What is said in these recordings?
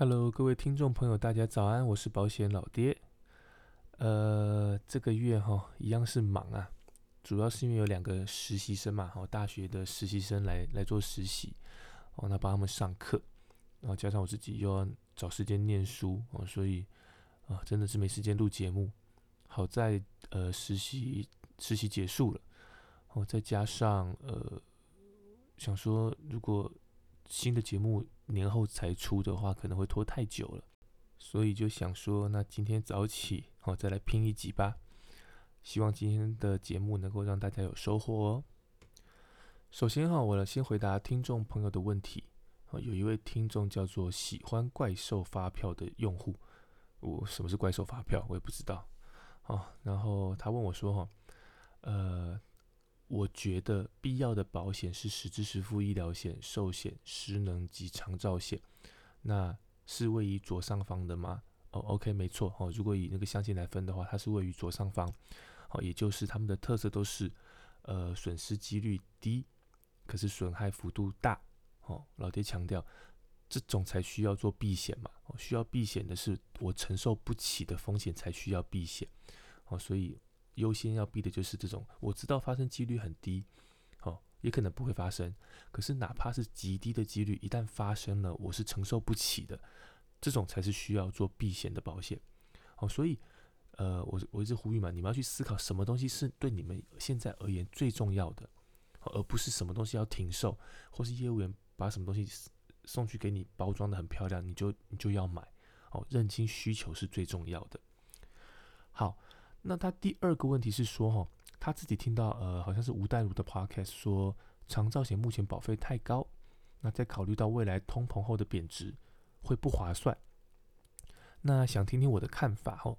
Hello，各位听众朋友，大家早安，我是保险老爹。呃，这个月哈一样是忙啊，主要是因为有两个实习生嘛，哦，大学的实习生来来做实习，哦，那帮他们上课，然后加上我自己又要找时间念书，哦，所以啊，真的是没时间录节目。好在呃实习实习结束了，哦，再加上呃想说如果新的节目。年后才出的话，可能会拖太久了，所以就想说，那今天早起，好 再来拼一集吧。希望今天的节目能够让大家有收获哦。首先哈，我来先回答听众朋友的问题。有一位听众叫做喜欢怪兽发票的用户，我什么是怪兽发票，我也不知道。哦，然后他问我说，哈，呃。我觉得必要的保险是实支实付医疗险、寿险、失能及长照险，那是位于左上方的吗？哦，OK，没错。哦，如果以那个象限来分的话，它是位于左上方。哦，也就是它们的特色都是，呃，损失几率低，可是损害幅度大。哦，老爹强调，这种才需要做避险嘛。哦，需要避险的是我承受不起的风险才需要避险。哦，所以。优先要避的就是这种，我知道发生几率很低，哦，也可能不会发生。可是哪怕是极低的几率，一旦发生了，我是承受不起的，这种才是需要做避险的保险。哦，所以，呃，我我一直呼吁嘛，你们要去思考什么东西是对你们现在而言最重要的，而不是什么东西要停售，或是业务员把什么东西送去给你包装的很漂亮，你就你就要买。哦，认清需求是最重要的。好。那他第二个问题是说，哈，他自己听到，呃，好像是吴淡如的 podcast 说，长照险目前保费太高，那在考虑到未来通膨后的贬值，会不划算。那想听听我的看法，哈，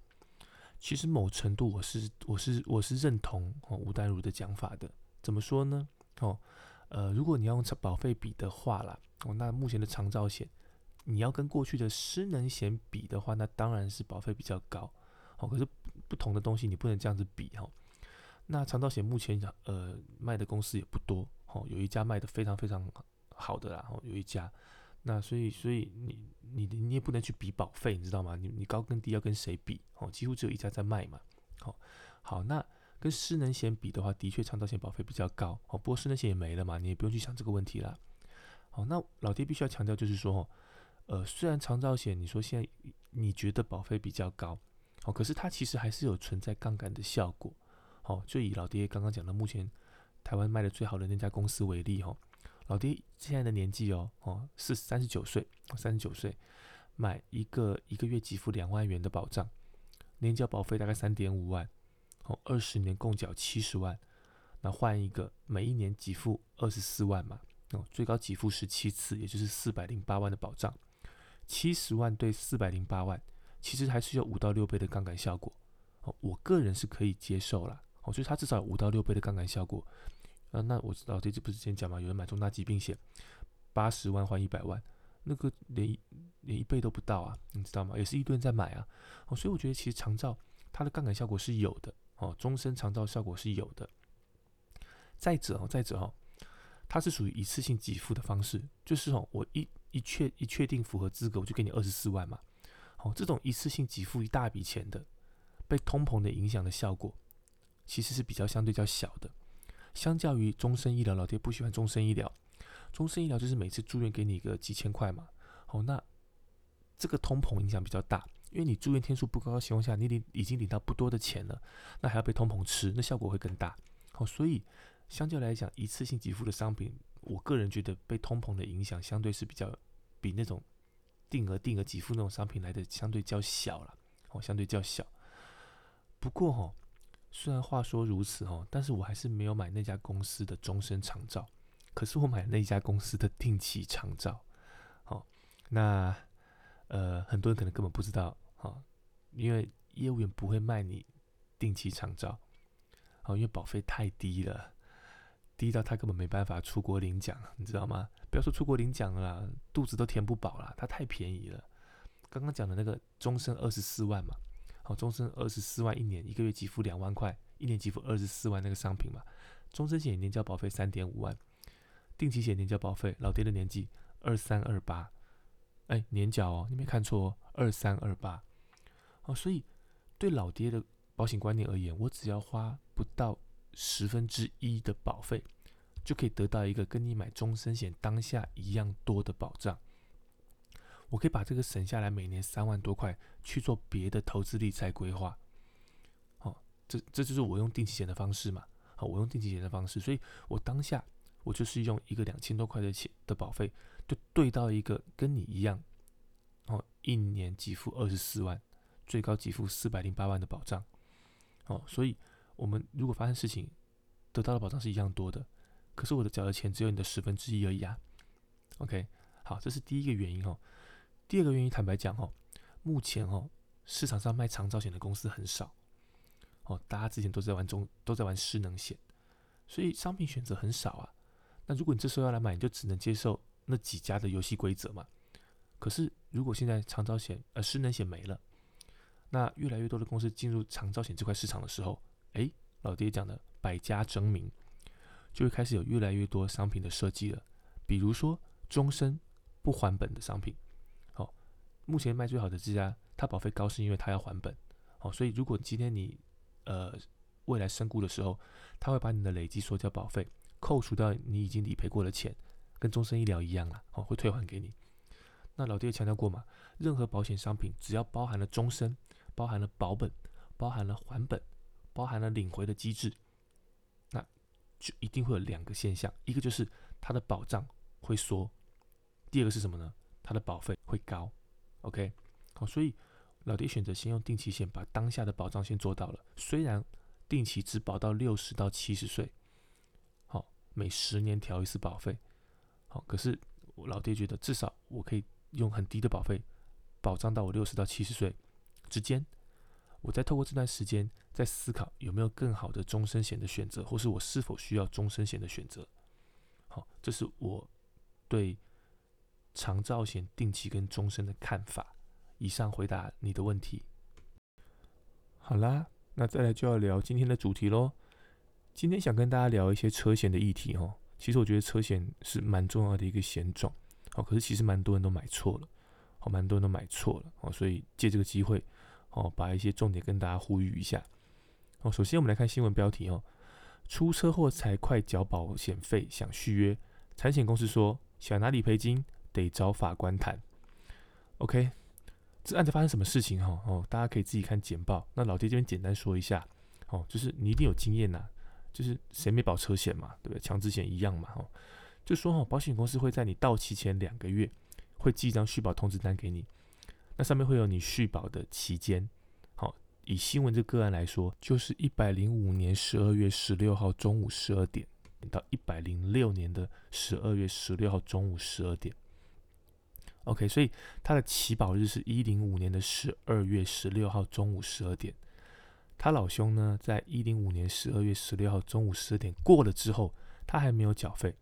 其实某程度我是我是我是认同哦吴淡如的讲法的。怎么说呢？哦，呃，如果你要用保费比的话啦，哦，那目前的长照险，你要跟过去的失能险比的话，那当然是保费比较高。哦，可是不同的东西你不能这样子比哈。那长道险目前呃卖的公司也不多，哦，有一家卖的非常非常好的啦，哦，有一家。那所以所以你你你也不能去比保费，你知道吗？你你高跟低要跟谁比？哦，几乎只有一家在卖嘛。好，好，那跟失能险比的话，的确长道险保费比较高。哦，不过失能险也没了嘛，你也不用去想这个问题了。好，那老爹必须要强调就是说，呃，虽然长道险你说现在你觉得保费比较高。哦，可是它其实还是有存在杠杆的效果。哦，就以老爹刚刚讲的，目前台湾卖的最好的那家公司为例，哈，老爹现在的年纪哦，哦是三十九岁，三十九岁买一个一个月给付两万元的保障，年缴保费大概三点五万，哦，二十年共缴七十万，那换一个每一年给付二十四万嘛，哦，最高给付十七次，也就是四百零八万的保障，七十万对四百零八万。其实还是有五到六倍的杠杆效果，哦，我个人是可以接受啦，哦，就是它至少有五到六倍的杠杆效果，啊，那我知道这次不是之前讲嘛，有人买重大疾病险，八十万换一百万，那个连连一倍都不到啊，你知道吗？也是一堆人在买啊，哦，所以我觉得其实长照它的杠杆效果是有的，哦，终身长照效果是有的。再者哦，再者哦，它是属于一次性给付的方式，就是哦，我一一确一确定符合资格，我就给你二十四万嘛。哦，这种一次性给付一大笔钱的，被通膨的影响的效果，其实是比较相对较小的。相较于终身医疗，老爹不喜欢终身医疗。终身医疗就是每次住院给你个几千块嘛。好，那这个通膨影响比较大，因为你住院天数不高的情况下，你领已经领到不多的钱了，那还要被通膨吃，那效果会更大。好，所以相较来讲，一次性给付的商品，我个人觉得被通膨的影响相对是比较比那种。定额定额给付那种商品来的相对较小了，哦，相对较小。不过哈，虽然话说如此哈，但是我还是没有买那家公司的终身长照，可是我买那家公司的定期长照。好，那呃，很多人可能根本不知道，哈，因为业务员不会卖你定期长照，哦，因为保费太低了。低到他根本没办法出国领奖，你知道吗？不要说出国领奖了，肚子都填不饱了。它太便宜了。刚刚讲的那个终身二十四万嘛，好，终身二十四万一年，一个月给付两万块，一年给付二十四万那个商品嘛。终身险年交保费三点五万，定期险年交保费，老爹的年纪二三二八，哎，年缴哦，你没看错哦，二三二八。哦，所以对老爹的保险观念而言，我只要花不到十分之一的保费，就可以得到一个跟你买终身险当下一样多的保障。我可以把这个省下来，每年三万多块去做别的投资理财规划。好，这这就是我用定期险的方式嘛。好，我用定期险的方式，所以我当下我就是用一个两千多块的钱的保费，就对到一个跟你一样，哦，一年给付二十四万，最高给付四百零八万的保障。哦，所以我们如果发生事情，得到的保障是一样多的，可是我的缴的钱只有你的十分之一而已啊。OK，好，这是第一个原因哦。第二个原因，坦白讲哦，目前哦市场上卖长照险的公司很少，哦，大家之前都在玩中都在玩失能险，所以商品选择很少啊。那如果你这时候要来买，你就只能接受那几家的游戏规则嘛。可是如果现在长照险呃失能险没了，那越来越多的公司进入长照险这块市场的时候，哎，老爹讲的百家争鸣，就会开始有越来越多商品的设计了，比如说终身不还本的商品。目前卖最好的这家，它保费高是因为它要还本，哦，所以如果今天你呃未来身故的时候，他会把你的累积所交保费扣除掉你已经理赔过的钱，跟终身医疗一样啦，哦，会退还给你。那老爹强调过嘛，任何保险商品只要包含了终身，包含了保本，包含了还本，包含了领回的机制，那就一定会有两个现象，一个就是它的保障会缩，第二个是什么呢？它的保费会高。OK，好，所以老爹选择先用定期险把当下的保障先做到了。虽然定期只保到六十到七十岁，好，每十年调一次保费，好，可是我老爹觉得至少我可以用很低的保费保障到我六十到七十岁之间。我在透过这段时间在思考有没有更好的终身险的选择，或是我是否需要终身险的选择。好，这是我对。长照险定期跟终身的看法，以上回答你的问题。好啦，那再来就要聊今天的主题喽。今天想跟大家聊一些车险的议题哦。其实我觉得车险是蛮重要的一个险种，哦，可是其实蛮多人都买错了，哦，蛮多人都买错了，哦，所以借这个机会，哦，把一些重点跟大家呼吁一下。哦，首先我们来看新闻标题哦，出车祸才快缴保险费，想续约，产险公司说想拿理赔金。得找法官谈。OK，这案子发生什么事情哈？哦，大家可以自己看简报。那老爹这边简单说一下，哦，就是你一定有经验呐，就是谁没保车险嘛，对不对？强制险一样嘛，哦，就说哈，保险公司会在你到期前两个月会寄一张续保通知单给你，那上面会有你续保的期间。好，以新闻这个个案来说，就是一百零五年十二月十六号中午十二点到一百零六年的十二月十六号中午十二点。OK，所以他的起保日是一零五年的十二月十六号中午十二点。他老兄呢，在一零五年十二月十六号中午十二点过了之后，他还没有缴费，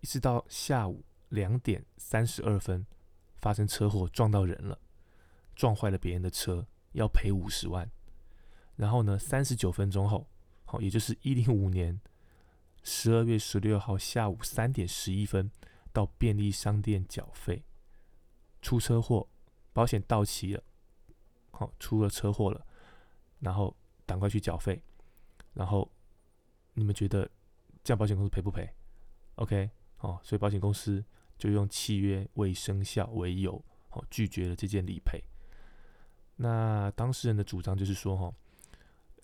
一直到下午两点三十二分发生车祸，撞到人了，撞坏了别人的车，要赔五十万。然后呢，三十九分钟后，好，也就是一零五年十二月十六号下午三点十一分，到便利商店缴费。出车祸，保险到期了，好，出了车祸了，然后赶快去缴费，然后你们觉得这样保险公司赔不赔？OK，哦，所以保险公司就用契约未生效为由，哦，拒绝了这件理赔。那当事人的主张就是说，哈，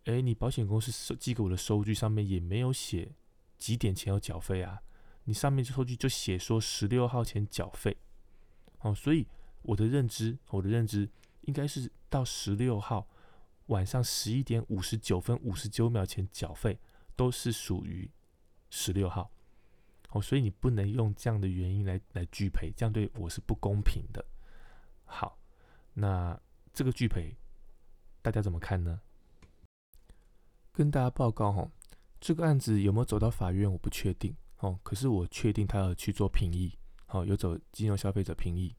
哎，你保险公司寄给我的收据上面也没有写几点前要缴费啊，你上面收据就写说十六号前缴费。哦，所以我的认知，我的认知应该是到十六号晚上十一点五十九分五十九秒前缴费，都是属于十六号。哦，所以你不能用这样的原因来来拒赔，这样对我是不公平的。好，那这个拒赔大家怎么看呢？跟大家报告哈，这个案子有没有走到法院，我不确定。哦，可是我确定他要去做评议。好，有走金融消费者评议，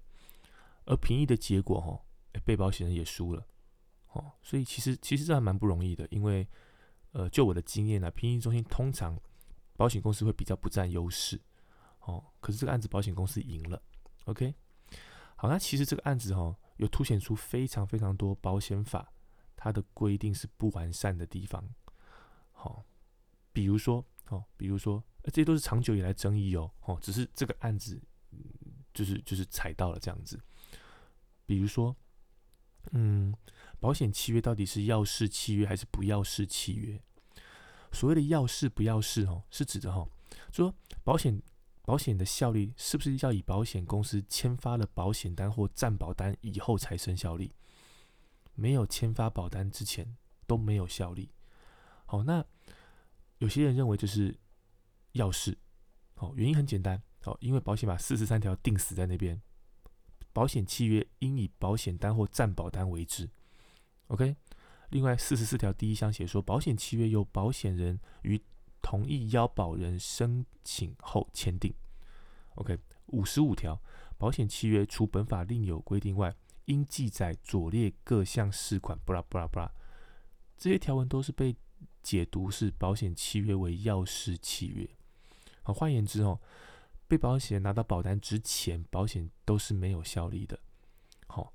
而评议的结果，哈，被保险人也输了，哦，所以其实其实这还蛮不容易的，因为，呃，就我的经验呢，评议中心通常保险公司会比较不占优势，哦，可是这个案子保险公司赢了，OK，好，那其实这个案子哈，有凸显出非常非常多保险法它的规定是不完善的地方。好，比如说，哦，比如说，这些都是长久以来争议哦，哦，只是这个案子，就是就是踩到了这样子。比如说，嗯，保险契约到底是要式契约还是不要式契约？所谓的要式不要式哦，是指的哈，说保险保险的效力是不是要以保险公司签发了保险单或暂保单以后才生效力？没有签发保单之前都没有效力。好，那有些人认为这是要事，好，原因很简单，好，因为保险法四十三条定死在那边。保险契约应以保险单或暂保单为之，OK。另外，四十四条第一项写说，保险契约由保险人于同意邀保人申请后签订，OK。五十五条，保险契约除本法另有规定外，应记载左列各项事款，布拉布拉布拉。这些条文都是被解读是保险契约为要式契约。好，换言之哦。被保险人拿到保单之前，保险都是没有效力的。好，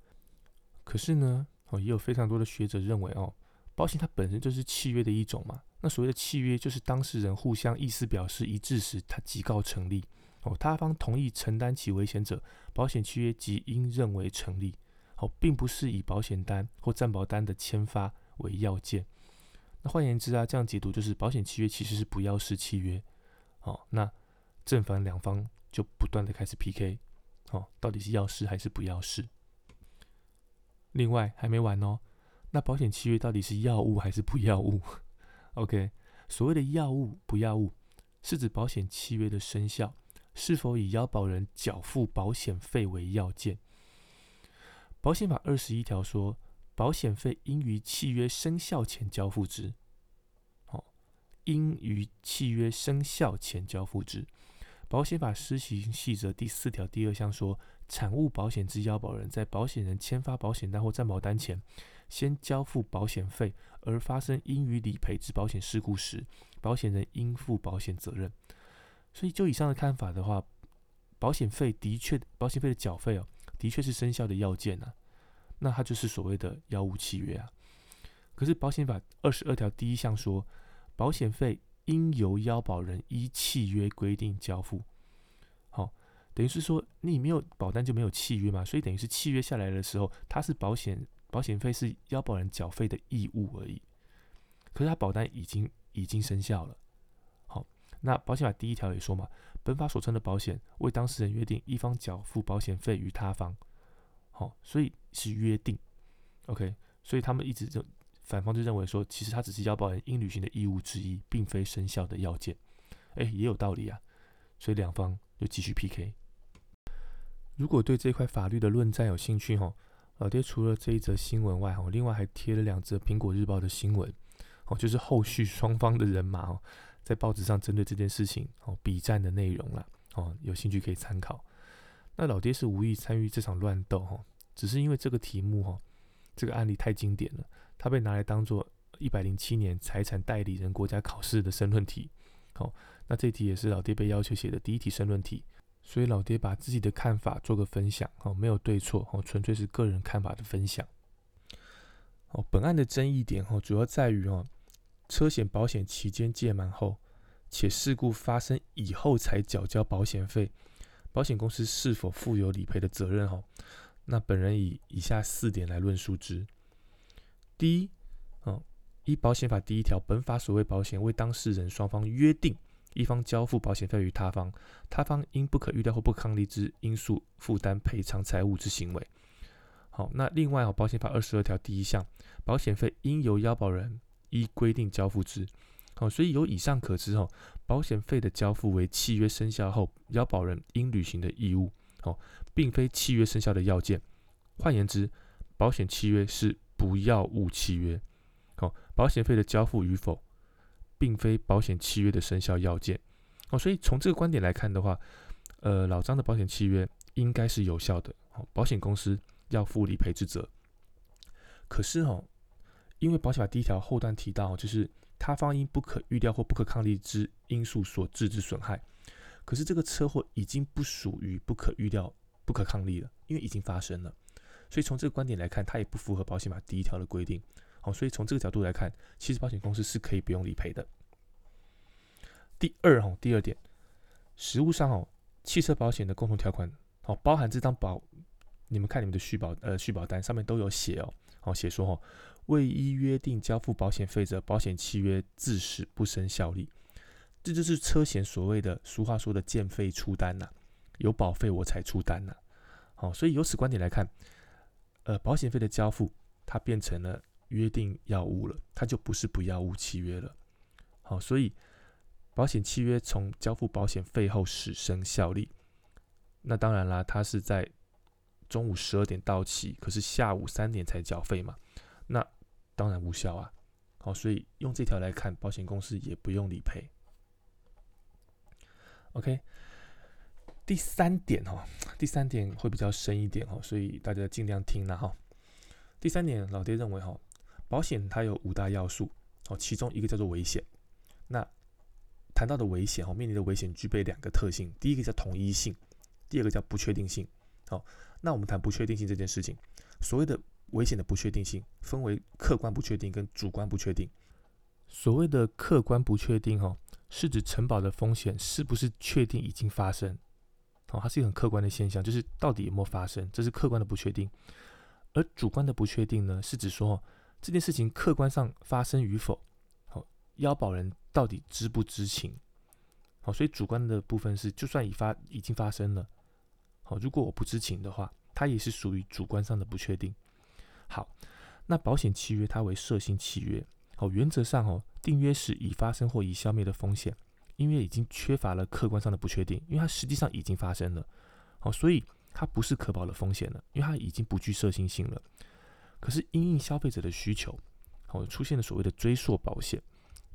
可是呢，哦，也有非常多的学者认为，哦，保险它本身就是契约的一种嘛。那所谓的契约，就是当事人互相意思表示一致时，它即告成立。哦，他方同意承担起危险者，保险契约即应认为成立。哦，并不是以保险单或暂保单的签发为要件。那换言之啊，这样解读就是保险契约其实是不要式契约。哦，那。正反两方就不断的开始 PK，哦，到底是要式还是不要式？另外还没完哦，那保险契约到底是要物还是不要物？OK，所谓的要物不要物，是指保险契约的生效是否以要保人缴付保险费为要件。保险法二十一条说，保险费应于契约生效前交付之，好，应于契约生效前交付之。保险法施行细则第四条第二项说，产物保险之要保人在保险人签发保险单或暂保单前，先交付保险费，而发生应予理赔之保险事故时，保险人应负保险责任。所以就以上的看法的话，保险费的确，保险费的缴费哦，的确是生效的要件啊，那它就是所谓的要物契约啊。可是保险法二十二条第一项说，保险费。应由腰保人依契约规定交付，等于是说你没有保单就没有契约嘛，所以等于是契约下来的时候，它是保险保险费是腰保人缴费的义务而已。可是他保单已经已经生效了，好，那保险法第一条也说嘛，本法所称的保险为当事人约定一方缴付保险费于他方，好，所以是约定，OK，所以他们一直就。反方就认为说，其实他只是要保人应履行的义务之一，并非生效的要件。哎，也有道理啊。所以两方就继续 PK。如果对这块法律的论战有兴趣哈，老爹除了这一则新闻外，哈，另外还贴了两则苹果日报的新闻，哦，就是后续双方的人马哦，在报纸上针对这件事情哦，比战的内容啦，哦，有兴趣可以参考。那老爹是无意参与这场乱斗哈，只是因为这个题目哈，这个案例太经典了。它被拿来当做一百零七年财产代理人国家考试的申论题，好，那这题也是老爹被要求写的第一题申论题，所以老爹把自己的看法做个分享，哦，没有对错，哦，纯粹是个人看法的分享。哦，本案的争议点，哦，主要在于，哦，车险保险期间届满后，且事故发生以后才缴交保险费，保险公司是否负有理赔的责任？哈，那本人以以下四点来论述之。第一，哦，依保险法第一条，本法所谓保险为当事人双方约定，一方交付保险费于他方，他方因不可预料或不抗力之因素负担赔偿财物之行为。好，那另外哦，保险法二十二条第一项，保险费应由要保人依规定交付之。好，所以由以上可知哦，保险费的交付为契约生效后要保人应履行的义务，哦，并非契约生效的要件。换言之，保险契约是。不要误契约，好，保险费的交付与否，并非保险契约的生效要件，哦，所以从这个观点来看的话，呃，老张的保险契约应该是有效的，保险公司要负理赔之责。可是哦，因为保险法第一条后段提到，就是他方因不可预料或不可抗力之因素所致之损害，可是这个车祸已经不属于不可预料不可抗力了，因为已经发生了。所以从这个观点来看，它也不符合保险法第一条的规定。好，所以从这个角度来看，其实保险公司是可以不用理赔的。第二哈，第二点，实物上哦，汽车保险的共同条款，哦，包含这张保，你们看你们的续保呃续保单上面都有写哦，好写说哦，未依约定交付保险费者，保险契约自始不生效力。这就是车险所谓的俗话说的“见费出单”呐，有保费我才出单呐。好，所以由此观点来看。呃，保险费的交付，它变成了约定要物了，它就不是不要物契约了。好，所以保险契约从交付保险费后始生效力。那当然啦，它是在中午十二点到期，可是下午三点才缴费嘛，那当然无效啊。好，所以用这条来看，保险公司也不用理赔。OK。第三点哈，第三点会比较深一点哈，所以大家尽量听了哈。第三点，老爹认为哈，保险它有五大要素哦，其中一个叫做危险。那谈到的危险哈，面临的危险具备两个特性，第一个叫统一性，第二个叫不确定性。好，那我们谈不确定性这件事情，所谓的危险的不确定性分为客观不确定跟主观不确定。所谓的客观不确定哦，是指承保的风险是不是确定已经发生。哦，它是一个很客观的现象，就是到底有没有发生，这是客观的不确定。而主观的不确定呢，是指说这件事情客观上发生与否，好，腰保人到底知不知情？好，所以主观的部分是，就算已发已经发生了，好，如果我不知情的话，它也是属于主观上的不确定。好，那保险契约它为设性契约，好，原则上哦，订约时已发生或已消灭的风险。因为已经缺乏了客观上的不确定，因为它实际上已经发生了，好，所以它不是可保的风险了，因为它已经不具设性性了。可是因应消费者的需求，好，出现了所谓的追溯保险，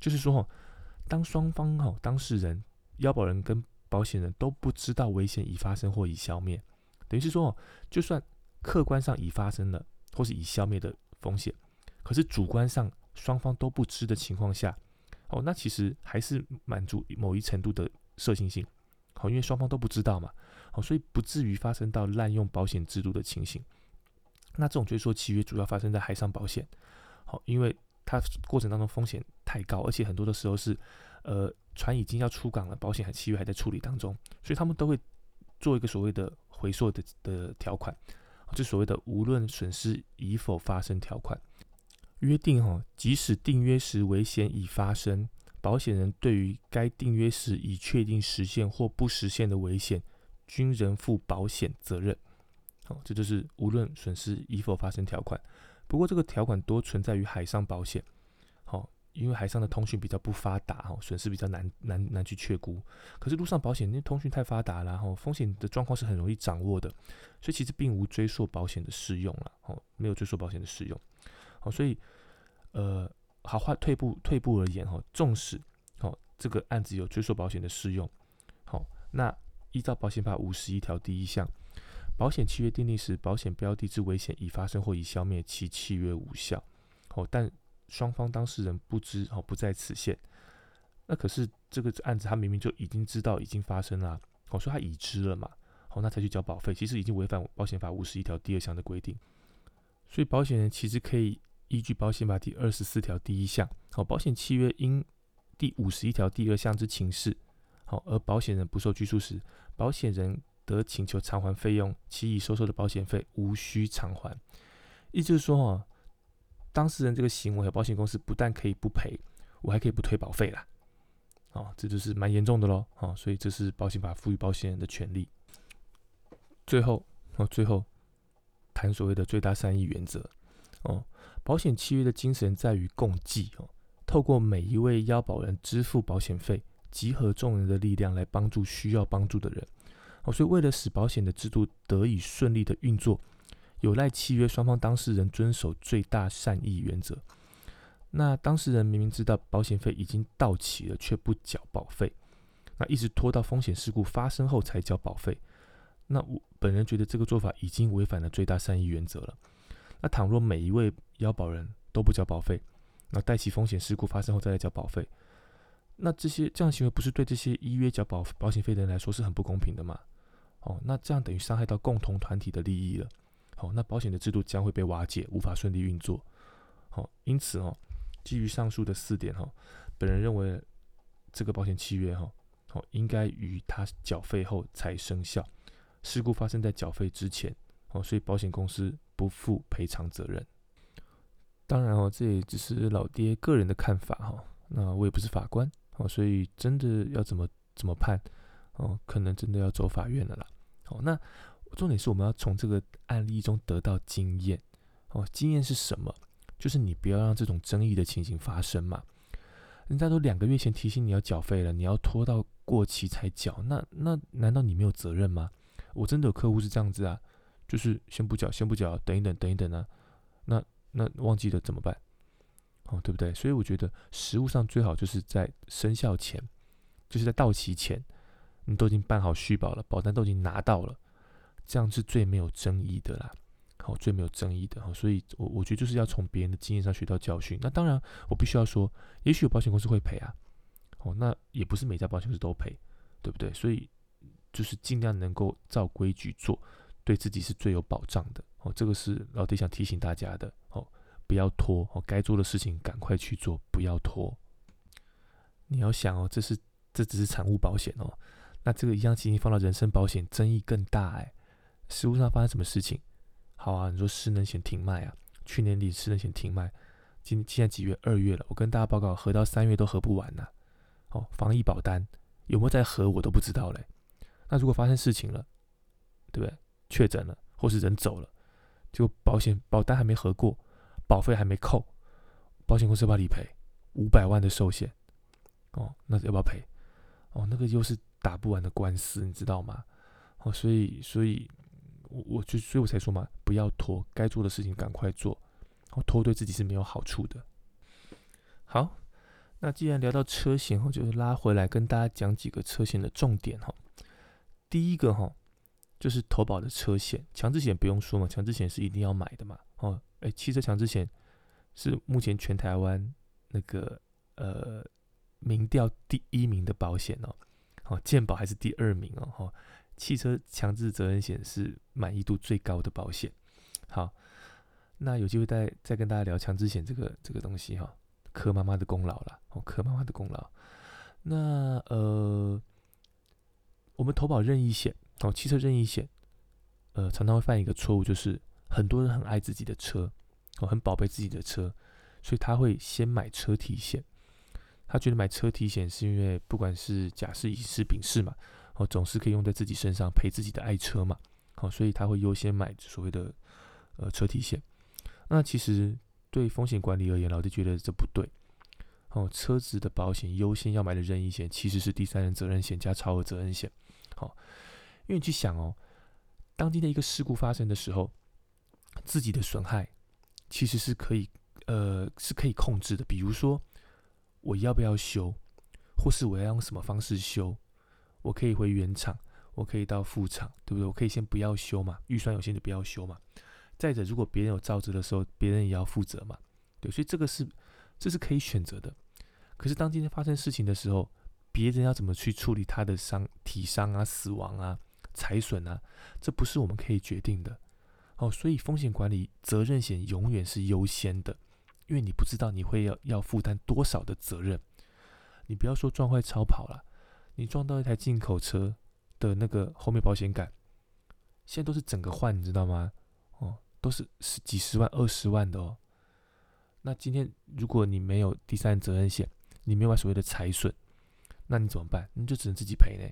就是说，当双方哈当事人、腰保人跟保险人都不知道危险已发生或已消灭，等于是说，就算客观上已发生了或是已消灭的风险，可是主观上双方都不知的情况下。哦，那其实还是满足某一程度的设性性，好，因为双方都不知道嘛，好，所以不至于发生到滥用保险制度的情形。那这种追溯契约主要发生在海上保险，好，因为它过程当中风险太高，而且很多的时候是，呃，船已经要出港了，保险和契约还在处理当中，所以他们都会做一个所谓的回溯的的条款，就所谓的无论损失已否发生条款。约定哈，即使订约时危险已发生，保险人对于该订约时已确定实现或不实现的危险，均仍负保险责任。好，这就是无论损失与否发生条款。不过这个条款多存在于海上保险，好，因为海上的通讯比较不发达，哈，损失比较难难难去确估。可是陆上保险，因为通讯太发达了，哈，风险的状况是很容易掌握的，所以其实并无追溯保险的适用了，哦，没有追溯保险的适用。好，所以。呃，好，话退步退步而言，哈，纵使好这个案子有追溯保险的适用，好，那依照保险法五十一条第一项，保险契约订立时，保险标的之危险已发生或已消灭，其契约无效。哦，但双方当事人不知，哦不在此限。那可是这个案子他明明就已经知道已经发生了，我说他已知了嘛，好，那才去交保费，其实已经违反保险法五十一条第二项的规定。所以保险人其实可以。依据保险法第二十四条第一项，好，保险契约因第五十一条第二项之情事，好，而保险人不受拘束时，保险人得请求偿还费用，其已收受的保险费无需偿还。意思就是说，哈，当事人这个行为，保险公司不但可以不赔，我还可以不退保费啦，哦，这就是蛮严重的喽，哦，所以这是保险法赋予保险人的权利。最后，哦，最后谈所谓的最大善意原则，哦。保险契约的精神在于共济哦，透过每一位腰保人支付保险费，集合众人的力量来帮助需要帮助的人。哦，所以为了使保险的制度得以顺利的运作，有赖契约双方当事人遵守最大善意原则。那当事人明明知道保险费已经到期了，却不缴保费，那一直拖到风险事故发生后才交保费，那我本人觉得这个做法已经违反了最大善意原则了。那倘若每一位腰保人都不交保费，那待其风险事故发生后再来交保费，那这些这样行为不是对这些依约缴保保险费的人来说是很不公平的吗？哦，那这样等于伤害到共同团体的利益了。好，那保险的制度将会被瓦解，无法顺利运作。好，因此哦，基于上述的四点哈，本人认为这个保险契约哈，好应该于他缴费后才生效。事故发生在缴费之前，哦，所以保险公司不负赔偿责任。当然哦，这也只是老爹个人的看法哈。那我也不是法官哦，所以真的要怎么怎么判哦，可能真的要走法院了啦。哦，那。重点是我们要从这个案例中得到经验哦。经验是什么？就是你不要让这种争议的情形发生嘛。人家都两个月前提醒你要缴费了，你要拖到过期才缴，那那难道你没有责任吗？我真的有客户是这样子啊，就是先不缴，先不缴，等一等，等一等啊。那那忘记了怎么办？哦，对不对？所以我觉得实物上最好就是在生效前，就是在到期前，你都已经办好续保了，保单都已经拿到了。这样是最没有争议的啦，好，最没有争议的哈，所以我我觉得就是要从别人的经验上学到教训。那当然，我必须要说，也许有保险公司会赔啊，哦，那也不是每家保险公司都赔，对不对？所以就是尽量能够照规矩做，对自己是最有保障的。哦，这个是老弟想提醒大家的，哦，不要拖，哦，该做的事情赶快去做，不要拖。你要想哦，这是这只是产物保险哦，那这个一样情形放到人身保险，争议更大哎。实物上发生什么事情？好啊，你说失能险停卖啊？去年底失能险停卖，今现在几月？二月了。我跟大家报告，合到三月都合不完呢。哦，防疫保单有没有在合，我都不知道嘞。那如果发生事情了，对不对？确诊了，或是人走了，就保险保单还没合过，保费还没扣，保险公司要不要理赔？五百万的寿险，哦，那要不要赔？哦，那个又是打不完的官司，你知道吗？哦，所以，所以。我我就所以我才说嘛，不要拖，该做的事情赶快做，哦拖对自己是没有好处的。好，那既然聊到车险，我就拉回来跟大家讲几个车险的重点哈。第一个哈，就是投保的车险，强制险不用说嘛，强制险是一定要买的嘛。哦，哎，汽车强制险是目前全台湾那个呃民调第一名的保险哦，好，健保还是第二名哦，哈。汽车强制责任险是满意度最高的保险。好，那有机会再再跟大家聊强制险这个这个东西哈。柯妈妈的功劳了，哦，柯妈妈的功劳。那呃，我们投保任意险哦，汽车任意险，呃，常常会犯一个错误，就是很多人很爱自己的车，哦，很宝贝自己的车，所以他会先买车体险。他觉得买车体险是因为不管是甲式、乙式、丙式嘛。哦，总是可以用在自己身上赔自己的爱车嘛，好，所以他会优先买所谓的呃车体险。那其实对风险管理而言，老弟觉得这不对。哦，车子的保险优先要买的任意险其实是第三人责任险加超额责任险。好，因为你去想哦，当今天一个事故发生的时候，自己的损害其实是可以呃是可以控制的。比如说我要不要修，或是我要用什么方式修。我可以回原厂，我可以到副厂，对不对？我可以先不要修嘛，预算有限就不要修嘛。再者，如果别人有造责的时候，别人也要负责嘛，对，所以这个是这是可以选择的。可是当今天发生事情的时候，别人要怎么去处理他的伤体伤啊、死亡啊、财损啊，这不是我们可以决定的。哦，所以风险管理责任险永远是优先的，因为你不知道你会要要负担多少的责任。你不要说撞坏超跑了。你撞到一台进口车的那个后面保险杆，现在都是整个换，你知道吗？哦，都是十几十万、二十万的哦。那今天如果你没有第三责任险，你没有买所谓的财损，那你怎么办？你就只能自己赔呢。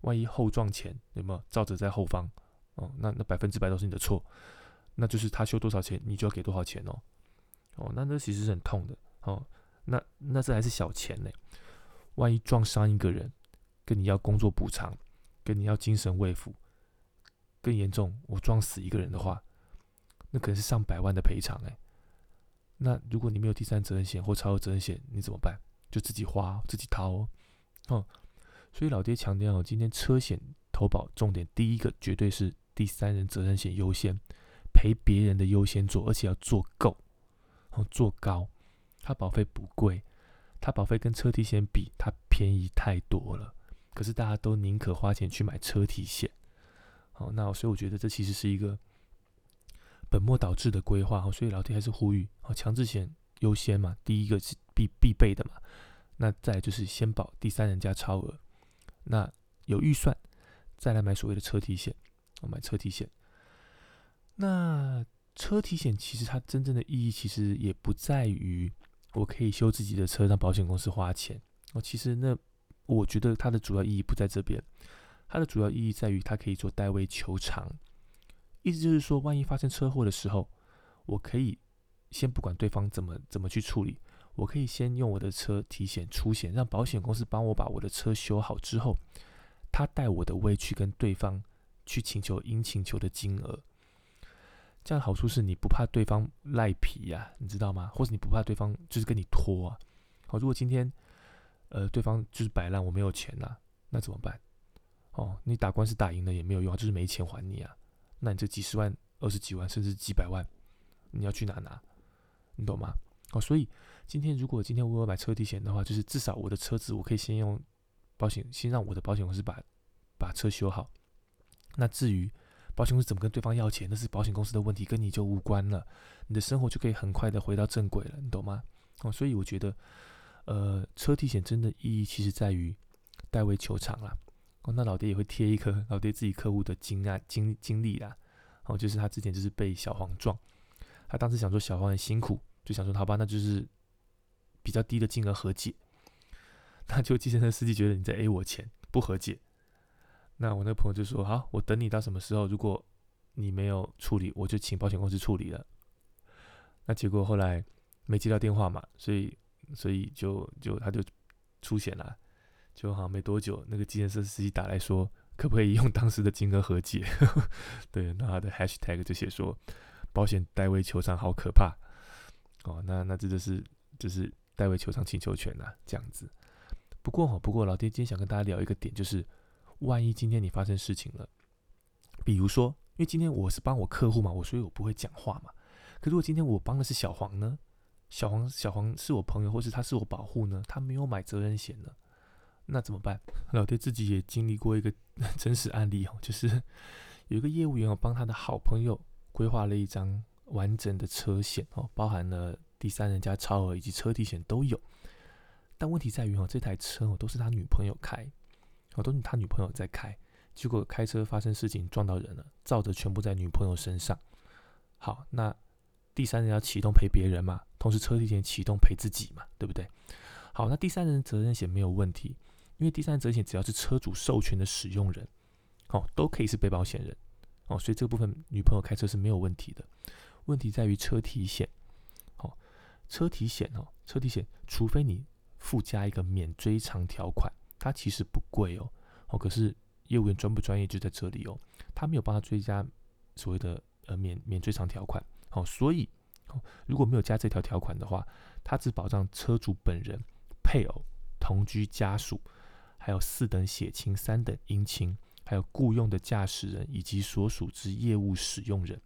万一后撞前有没有造责在后方？哦，那那百分之百都是你的错，那就是他修多少钱，你就要给多少钱哦。哦，那那其实是很痛的哦。那那这还是小钱呢，万一撞伤一个人。跟你要工作补偿，跟你要精神慰抚，更严重，我撞死一个人的话，那可能是上百万的赔偿哎。那如果你没有第三责任险或超额责任险，你怎么办？就自己花自己掏哦。哦，所以老爹强调哦，今天车险投保重点第一个绝对是第三人责任险优先，赔别人的优先做，而且要做够，哦做高，它保费不贵，它保费跟车体险比，它便宜太多了。可是大家都宁可花钱去买车体险，好，那所以我觉得这其实是一个本末倒置的规划。哈，所以老弟还是呼吁，好，强制险优先嘛，第一个是必必备的嘛。那再就是先保第三人家超额，那有预算再来买所谓的车体险，哦，买车体险。那车体险其实它真正的意义其实也不在于我可以修自己的车让保险公司花钱哦，其实那我觉得它的主要意义不在这边，它的主要意义在于它可以做代位求偿，意思就是说，万一发生车祸的时候，我可以先不管对方怎么怎么去处理。我可以先用我的车提险出险，让保险公司帮我把我的车修好之后，他代我的位去跟对方去请求应请求的金额。这样好处是你不怕对方赖皮呀，你知道吗？或者你不怕对方就是跟你拖啊？好，如果今天呃对方就是摆烂，我没有钱呐，那怎么办？哦，你打官司打赢了也没有用，就是没钱还你啊。那你这几十万、二十几万甚至几百万，你要去哪拿？你懂吗？哦，所以。今天如果今天我有买车体险的话，就是至少我的车子我可以先用保险，先让我的保险公司把把车修好。那至于保险公司怎么跟对方要钱，那是保险公司的问题，跟你就无关了。你的生活就可以很快的回到正轨了，你懂吗？哦，所以我觉得，呃，车体险真的意义其实在于代为求偿啦。哦，那老爹也会贴一颗 老爹自己客户的经啊经经历啦。哦，就是他之前就是被小黄撞，他当时想说小黄很辛苦，就想说好吧，那就是。比较低的金额和解，那就计程车司机觉得你在 A 我钱，不和解。那我那朋友就说：“好，我等你到什么时候？如果你没有处理，我就请保险公司处理了。”那结果后来没接到电话嘛，所以所以就就他就出险了。就好像没多久，那个计程车司机打来说：“可不可以用当时的金额和解？” 对，那他的 hashtag 就写说：“保险代位求偿好可怕。”哦，那那这就是就是。代为求偿请求权呐，这样子。不过哈，不过老爹今天想跟大家聊一个点，就是万一今天你发生事情了，比如说，因为今天我是帮我客户嘛，我所以我不会讲话嘛。可如果今天我帮的是小黄呢？小黄小黄是我朋友，或是他是我保护呢？他没有买责任险呢，那怎么办？老爹自己也经历过一个 真实案例哦，就是有一个业务员哦，帮他的好朋友规划了一张完整的车险哦，包含了。第三人家超额以及车体险都有，但问题在于哦，这台车哦都是他女朋友开，哦都是他女朋友在开，结果开车发生事情撞到人了，造的全部在女朋友身上。好，那第三人要启动赔别人嘛，同时车体险启动赔自己嘛，对不对？好，那第三人责任险没有问题，因为第三人责任险只要是车主授权的使用人，哦都可以是被保险人，哦所以这部分女朋友开车是没有问题的。问题在于车体险。哦车体险哦，车体险，除非你附加一个免追偿条款，它其实不贵哦。哦，可是业务员专不专业就在这里哦，他没有帮他追加所谓的呃免免追偿条款。哦，所以哦，如果没有加这条条款的话，它只保障车主本人、配偶、同居家属，还有四等血亲、三等姻亲，还有雇佣的驾驶人以及所属之业务使用人，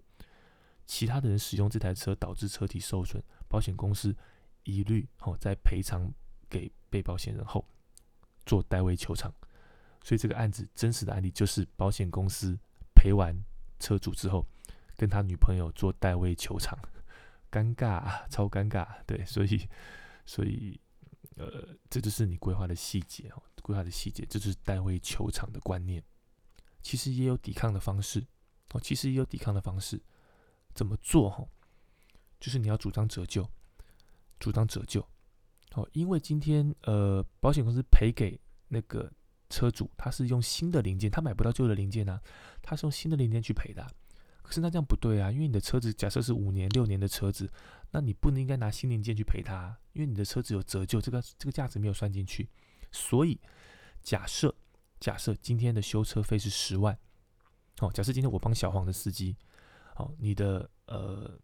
其他的人使用这台车导致车体受损。保险公司一律哦，在赔偿给被保险人后做代位球场，所以这个案子真实的案例就是保险公司赔完车主之后，跟他女朋友做代位球场，尴尬啊，超尴尬。对，所以所以呃，这就是你规划的细节哦，规划的细节，这就是代位球场的观念。其实也有抵抗的方式哦，其实也有抵抗的方式，怎么做哈？就是你要主张折旧，主张折旧，哦，因为今天呃，保险公司赔给那个车主，他是用新的零件，他买不到旧的零件啊，他是用新的零件去赔的。可是那这样不对啊，因为你的车子假设是五年、六年的车子，那你不能应该拿新零件去赔他，因为你的车子有折旧，这个这个价值没有算进去。所以假设假设今天的修车费是十万，哦，假设今天我帮小黄的司机，哦，你的呃。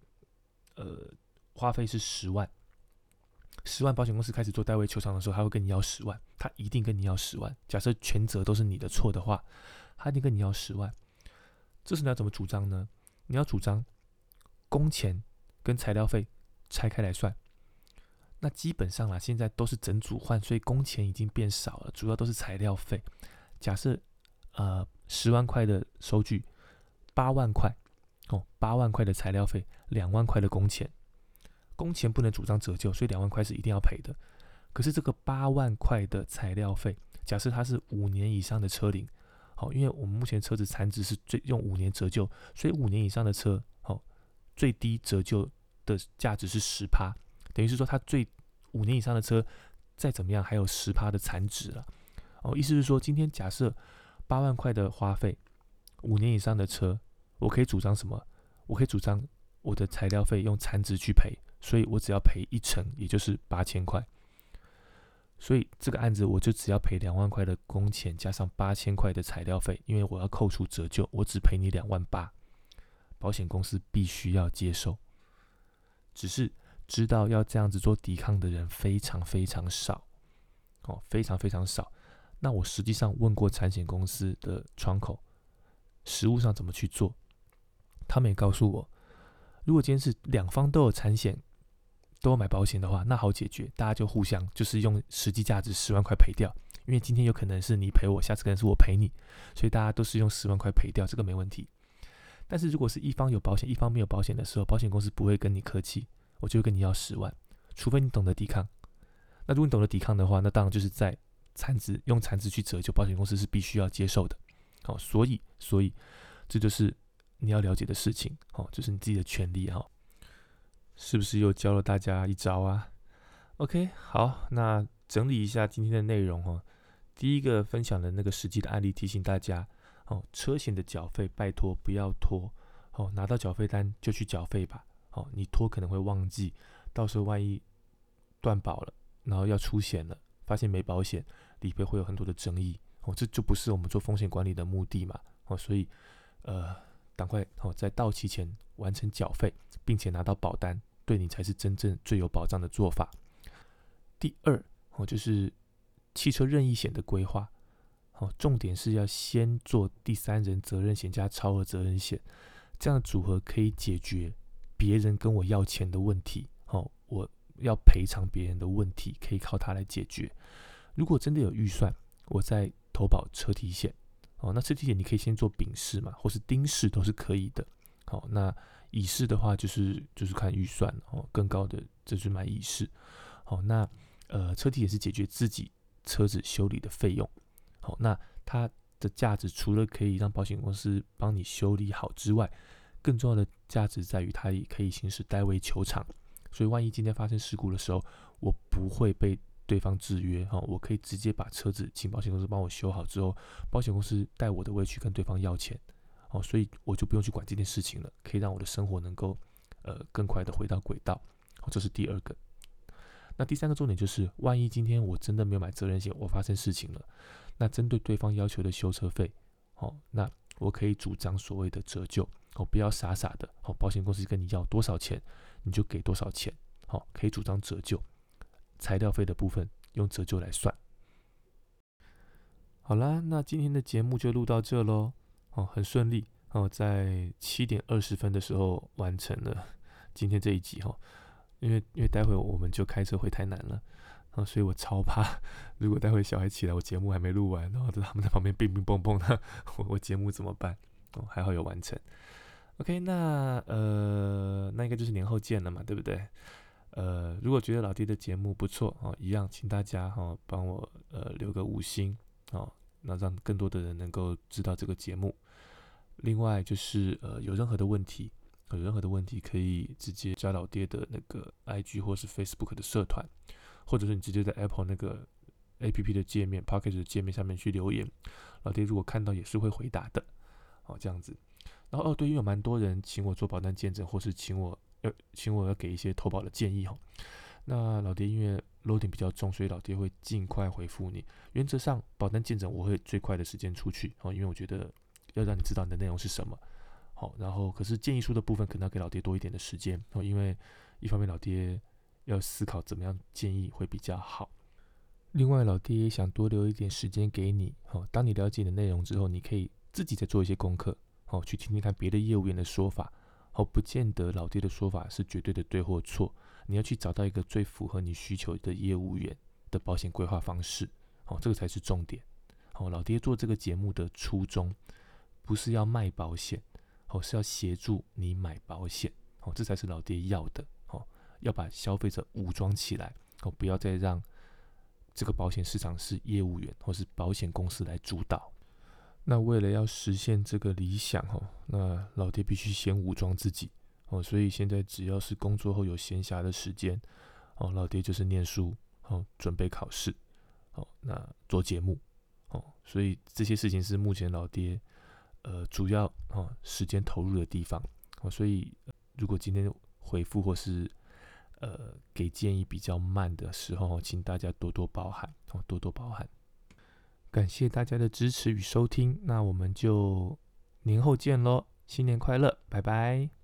呃，花费是十万，十万保险公司开始做代位求偿的时候，他会跟你要十万，他一定跟你要十万。假设全责都是你的错的话，他一定跟你要十万。这时你要怎么主张呢？你要主张工钱跟材料费拆开来算。那基本上啦，现在都是整组换，所以工钱已经变少了，主要都是材料费。假设呃十万块的收据，八万块哦，八万块的材料费，两万块的工钱，工钱不能主张折旧，所以两万块是一定要赔的。可是这个八万块的材料费，假设它是五年以上的车龄，好，因为我们目前车子残值是最用五年折旧，所以五年以上的车，好，最低折旧的价值是十趴，等于是说它最五年以上的车再怎么样还有十趴的残值了。哦，意思是说今天假设八万块的花费，五年以上的车，我可以主张什么？我可以主张我的材料费用残值去赔，所以我只要赔一成，也就是八千块。所以这个案子我就只要赔两万块的工钱，加上八千块的材料费，因为我要扣除折旧，我只赔你两万八，保险公司必须要接受。只是知道要这样子做抵抗的人非常非常少，哦，非常非常少。那我实际上问过产险公司的窗口，实务上怎么去做，他们也告诉我，如果今天是两方都有产险。都买保险的话，那好解决，大家就互相就是用实际价值十万块赔掉，因为今天有可能是你赔我，下次可能是我赔你，所以大家都是用十万块赔掉，这个没问题。但是如果是一方有保险，一方没有保险的时候，保险公司不会跟你客气，我就会跟你要十万，除非你懂得抵抗。那如果你懂得抵抗的话，那当然就是在残值用残值去折旧，保险公司是必须要接受的。好，所以所以这就是你要了解的事情，好，就是你自己的权利哈。是不是又教了大家一招啊？OK，好，那整理一下今天的内容哦。第一个分享的那个实际的案例，提醒大家哦，车险的缴费拜托不要拖哦，拿到缴费单就去缴费吧。哦，你拖可能会忘记，到时候万一断保了，然后要出险了，发现没保险，理赔会有很多的争议哦，这就不是我们做风险管理的目的嘛。哦，所以呃，赶快哦，在到期前完成缴费，并且拿到保单。对你才是真正最有保障的做法。第二，哦，就是汽车任意险的规划，哦，重点是要先做第三人责任险加超额责任险，这样的组合可以解决别人跟我要钱的问题，哦，我要赔偿别人的问题，可以靠它来解决。如果真的有预算，我再投保车体险，哦，那车体险你可以先做丙式嘛，或是丁式都是可以的，好，那。乙式的话就是就是看预算哦，更高的这是买乙式。好，那呃车体也是解决自己车子修理的费用。好，那它的价值除了可以让保险公司帮你修理好之外，更重要的价值在于它也可以行使代位求偿。所以万一今天发生事故的时候，我不会被对方制约哈，我可以直接把车子请保险公司帮我修好之后，保险公司代我的位去跟对方要钱。哦，所以我就不用去管这件事情了，可以让我的生活能够呃更快的回到轨道。好，这是第二个。那第三个重点就是，万一今天我真的没有买责任险，我发生事情了，那针对对方要求的修车费，哦，那我可以主张所谓的折旧。哦，不要傻傻的，哦，保险公司跟你要多少钱，你就给多少钱。好，可以主张折旧，材料费的部分用折旧来算。好啦，那今天的节目就录到这喽。哦，很顺利哦，在七点二十分的时候完成了今天这一集哈，因为因为待会我们就开车回台南了，啊，所以我超怕，如果待会小孩起来，我节目还没录完，然后他们在旁边乒乒乓乓的，我我节目怎么办？哦，还好有完成。OK，那呃，那应该就是年后见了嘛，对不对？呃，如果觉得老弟的节目不错哦，一样，请大家哈帮我呃留个五星哦，那让更多的人能够知道这个节目。另外就是呃，有任何的问题，有任何的问题可以直接加老爹的那个 IG 或是 Facebook 的社团，或者是你直接在 Apple 那个 APP 的界面、Pocket 的界面下面去留言，老爹如果看到也是会回答的。好，这样子。然后哦，对，因为有蛮多人请我做保单见证，或是请我要请我要给一些投保的建议哈。那老爹因为 loading 比较重，所以老爹会尽快回复你。原则上保单见证我会最快的时间出去哦，因为我觉得。要让你知道你的内容是什么，好，然后可是建议书的部分可能要给老爹多一点的时间哦，因为一方面老爹要思考怎么样建议会比较好，另外老爹也想多留一点时间给你，好，当你了解你的内容之后，你可以自己再做一些功课，好，去听听看别的业务员的说法，好，不见得老爹的说法是绝对的对或错，你要去找到一个最符合你需求的业务员的保险规划方式，好，这个才是重点，好，老爹做这个节目的初衷。不是要卖保险，哦，是要协助你买保险，哦，这才是老爹要的，哦，要把消费者武装起来，哦，不要再让这个保险市场是业务员或是保险公司来主导。那为了要实现这个理想，哦，那老爹必须先武装自己，哦，所以现在只要是工作后有闲暇的时间，哦，老爹就是念书，哦，准备考试，哦，那做节目，哦，所以这些事情是目前老爹。呃，主要哦，时间投入的地方哦，所以如果今天回复或是呃给建议比较慢的时候，请大家多多包涵哦，多多包涵。感谢大家的支持与收听，那我们就年后见喽，新年快乐，拜拜。